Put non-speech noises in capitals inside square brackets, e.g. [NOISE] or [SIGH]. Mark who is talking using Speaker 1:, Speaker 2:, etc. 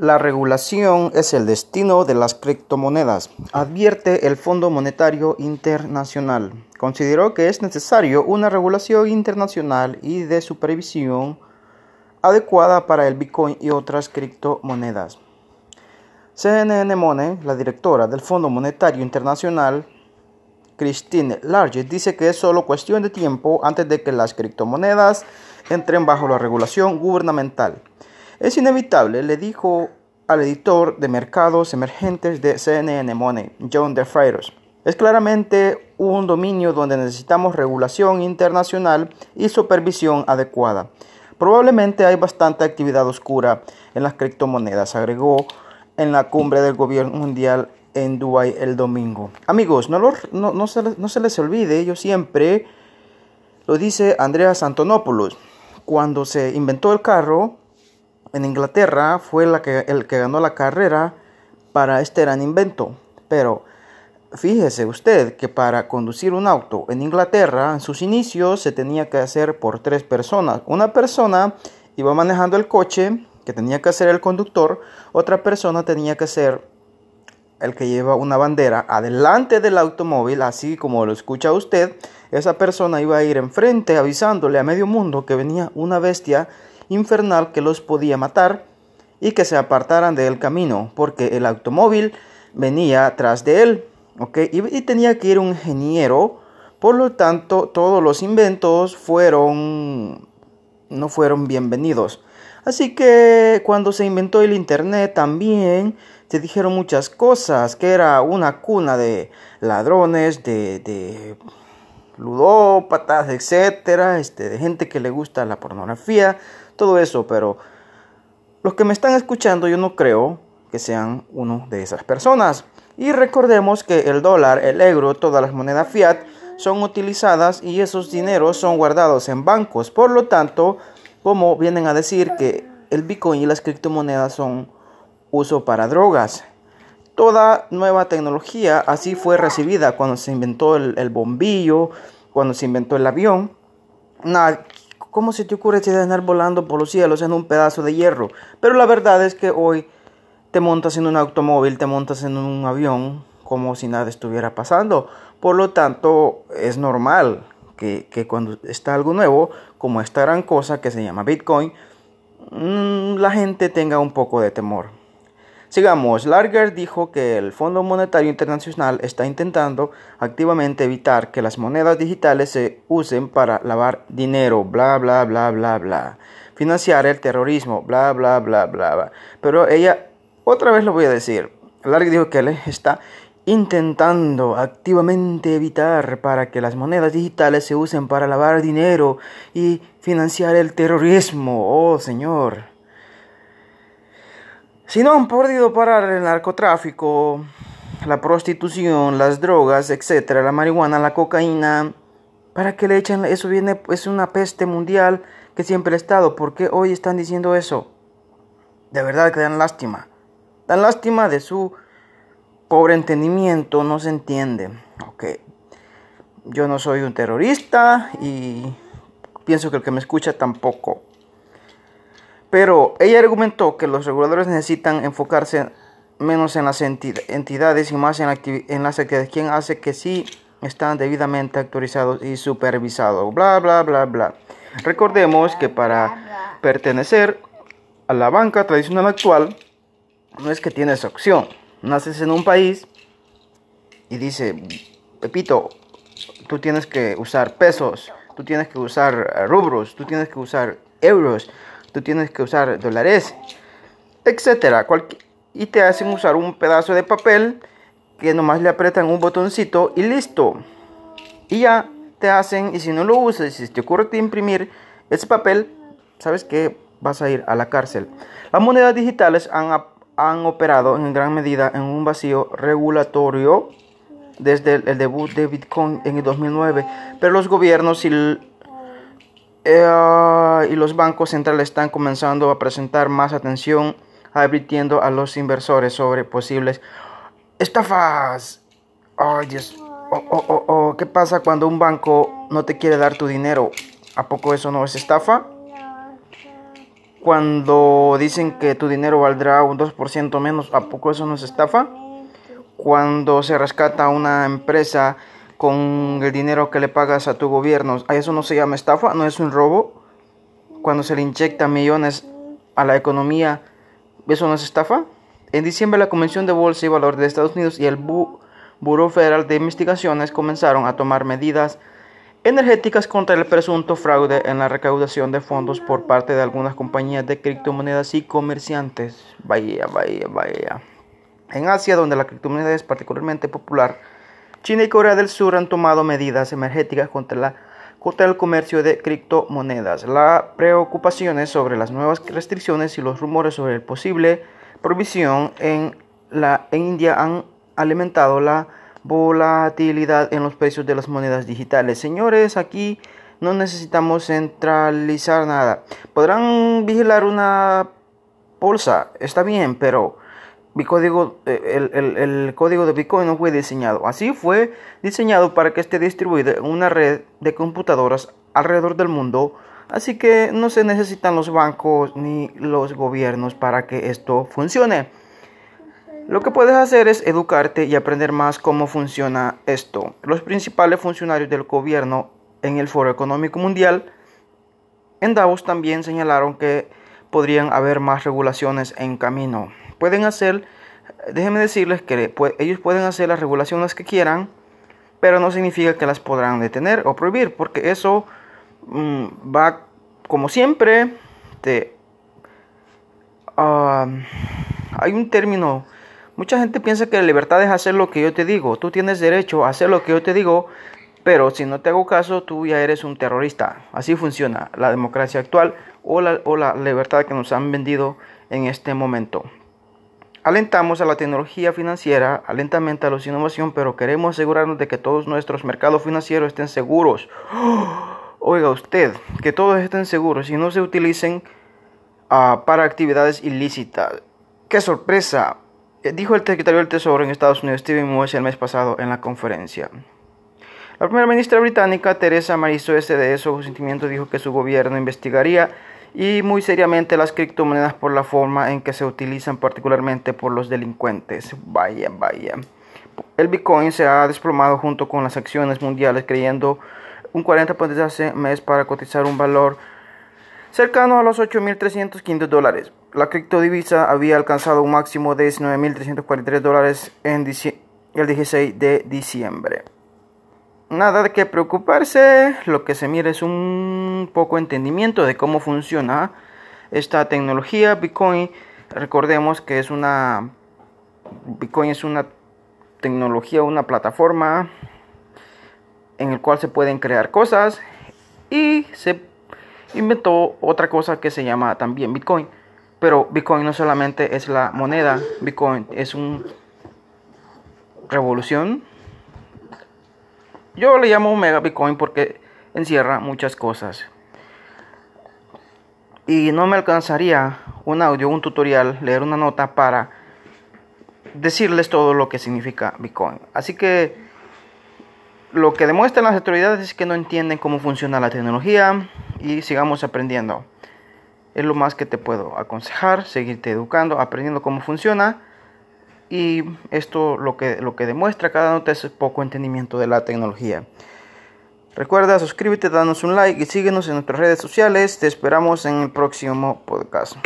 Speaker 1: La regulación es el destino de las criptomonedas, advierte el Fondo Monetario Internacional. Consideró que es necesario una regulación internacional y de supervisión adecuada para el Bitcoin y otras criptomonedas. CNN Money, la directora del Fondo Monetario Internacional, Christine Large, dice que es solo cuestión de tiempo antes de que las criptomonedas entren bajo la regulación gubernamental. Es inevitable, le dijo al editor de mercados emergentes de CNN Money, John DeFreitas. Es claramente un dominio donde necesitamos regulación internacional y supervisión adecuada. Probablemente hay bastante actividad oscura en las criptomonedas, agregó en la cumbre del gobierno mundial en Dubái el domingo. Amigos, no, se, no se les olvide, yo siempre lo dice Andreas Antonopoulos. Cuando se inventó el carro, en Inglaterra fue el que ganó la carrera para este gran invento. Pero fíjese usted que para conducir un auto en Inglaterra, en sus inicios se tenía que hacer por tres personas. Una persona iba manejando el coche, que tenía que ser el conductor, otra persona tenía que ser el que lleva una bandera adelante del automóvil, así como lo escucha usted, esa persona iba a ir enfrente avisándole a medio mundo que venía una bestia infernal que los podía matar y que se apartaran del camino, porque el automóvil venía tras de él, y, y tenía que ir un ingeniero, por lo tanto todos los inventos fueron no fueron bienvenidos. Así que cuando se inventó el Internet también se dijeron muchas cosas, que era una cuna de ladrones, de ludópatas, etcétera, este, de gente que le gusta la pornografía, todo eso, pero los que me están escuchando yo no creo que sean uno de esas personas. Y recordemos que el dólar, el euro, todas las monedas fiat son utilizadas y esos dineros son guardados en bancos. Por lo tanto, como vienen a decir que el Bitcoin y las criptomonedas son uso para drogas. Toda nueva tecnología así fue recibida cuando se inventó el, bombillo, cuando se inventó el avión. Nada, ¿Cómo se te ocurre de andar volando por los cielos en un pedazo de hierro? Pero la verdad es que hoy te montas en un automóvil, te montas en un avión como si nada estuviera pasando. Por lo tanto, es normal que, cuando está algo nuevo, como esta gran cosa que se llama Bitcoin, mm, la gente tenga un poco de temor. Sigamos, Larger dijo que el Fondo Monetario Internacional está intentando activamente evitar que las monedas digitales se usen para lavar dinero, bla, bla, bla, bla, bla, financiar el terrorismo, bla, bla, bla, bla, bla. Pero ella, otra vez lo voy a decir, Larger dijo que él está intentando activamente evitar para que las monedas digitales se usen para lavar dinero y financiar el terrorismo. Oh, señor. Si no han podido parar el narcotráfico, la prostitución, las drogas, etcétera, la marihuana, la cocaína, ¿para qué le echan eso? Viene, es una peste mundial que siempre ha estado. ¿Por qué hoy están diciendo eso? De verdad que dan lástima. Dan lástima de su pobre entendimiento, no se entiende. Ok. Yo no soy un terrorista y pienso que el que me escucha tampoco. Pero ella argumentó que los reguladores necesitan enfocarse menos en las entidades y más en, en las actividades, quien hace que sí están debidamente autorizados y supervisados. Bla, bla, bla, bla. Recordemos que para pertenecer a la banca tradicional actual, no es que tienes opción. Naces en un país y dice, Pepito, tú tienes que usar pesos, tú tienes que usar rubros, tú tienes que usar euros, tú tienes que usar dólares, etcétera. Y te hacen usar un pedazo de papel que nomás le apretan un botoncito y listo. Y ya te hacen, y si no lo usas, si te ocurre imprimir ese papel, sabes que vas a ir a la cárcel. Las monedas digitales han, han operado en gran medida en un vacío regulatorio desde el, el debut de Bitcoin en el 2009, pero los gobiernos y eh, y los bancos centrales están comenzando a presentar más atención advirtiendo a los inversores sobre posibles estafas. Ay, Dios. Oh, oh, oh, oh, ¿Qué pasa cuando un banco no te quiere dar tu dinero? ¿A poco eso no es estafa? Cuando dicen que tu dinero valdrá un 2% menos, ¿a poco eso no es estafa? Cuando se rescata una empresa con el dinero que le pagas a tu gobierno, ¿a eso no se llama estafa? ¿No es un robo? Cuando se le inyecta millones a la economía, ¿eso no es estafa? En diciembre la Convención de Bolsa y Valor de Estados Unidos y el Buró Federal de Investigaciones comenzaron a tomar medidas energéticas contra el presunto fraude en la recaudación de fondos por parte de algunas compañías de criptomonedas y comerciantes. Vaya, vaya, vaya. En Asia, donde la criptomoneda es particularmente popular, China y Corea del Sur han tomado medidas energéticas contra, la, contra el comercio de criptomonedas. Las preocupaciones sobre las nuevas restricciones y los rumores sobre el posible provisión en la en India han alimentado la volatilidad en los precios de las monedas digitales. Señores, aquí no necesitamos centralizar nada. Podrán vigilar una bolsa, está bien, pero mi código, eh, el, el, código de Bitcoin no fue diseñado. Así fue diseñado para que esté distribuido en una red de computadoras alrededor del mundo. Así que no se necesitan los bancos ni los gobiernos para que esto funcione. Lo que puedes hacer es educarte y aprender más cómo funciona esto. Los principales funcionarios del gobierno en el Foro Económico Mundial en Davos también señalaron que podrían haber más regulaciones en camino. Pueden hacer, déjenme decirles que ellos pueden hacer las regulaciones que quieran, pero no significa que las podrán detener o prohibir, porque eso mm, va, como siempre, hay un término Mucha gente piensa que la libertad es hacer lo que yo te digo. Tú tienes derecho a hacer lo que yo te digo, pero si no te hago caso, tú ya eres un terrorista. Así funciona la democracia actual o la libertad que nos han vendido en este momento. Alentamos a la tecnología financiera, alentamente a la innovación, pero queremos asegurarnos de que todos nuestros mercados financieros estén seguros. [GASPS] Oiga usted, que todos estén seguros y no se utilicen ah, para actividades ilícitas. ¡Qué sorpresa! Eh, dijo el secretario del Tesoro en Estados Unidos, Steven Mnuchin, el mes pasado en la conferencia. La primera ministra británica, Teresa May de su sentimiento, dijo que su gobierno investigaría y muy seriamente las criptomonedas por la forma en que se utilizan particularmente por los delincuentes. Vaya, vaya. El Bitcoin se ha desplomado junto con las acciones mundiales, creyendo un 40% de hace mes para cotizar un valor cercano a los 8.315 dólares. La criptodivisa había alcanzado un máximo de 19.343 dólares en el 16 de diciembre. Nada de qué preocuparse, lo que se mira es un poco entendimiento de cómo funciona esta tecnología. Bitcoin, recordemos que es una Bitcoin es una tecnología, una plataforma en el cual se pueden crear cosas y se inventó otra cosa que se llama también Bitcoin. Pero Bitcoin no solamente es la moneda, Bitcoin es una revolución. Yo le llamo mega Bitcoin porque encierra muchas cosas. Y no me alcanzaría un audio, un tutorial, leer una nota para decirles todo lo que significa Bitcoin. Así que lo que demuestran las autoridades es que no entienden cómo funciona la tecnología y sigamos aprendiendo. Es lo más que te puedo aconsejar, seguirte educando, aprendiendo cómo funciona. Y esto lo que, lo que demuestra cada nota es poco entendimiento de la tecnología. Recuerda suscríbete, danos un like y síguenos en nuestras redes sociales. Te esperamos en el próximo podcast.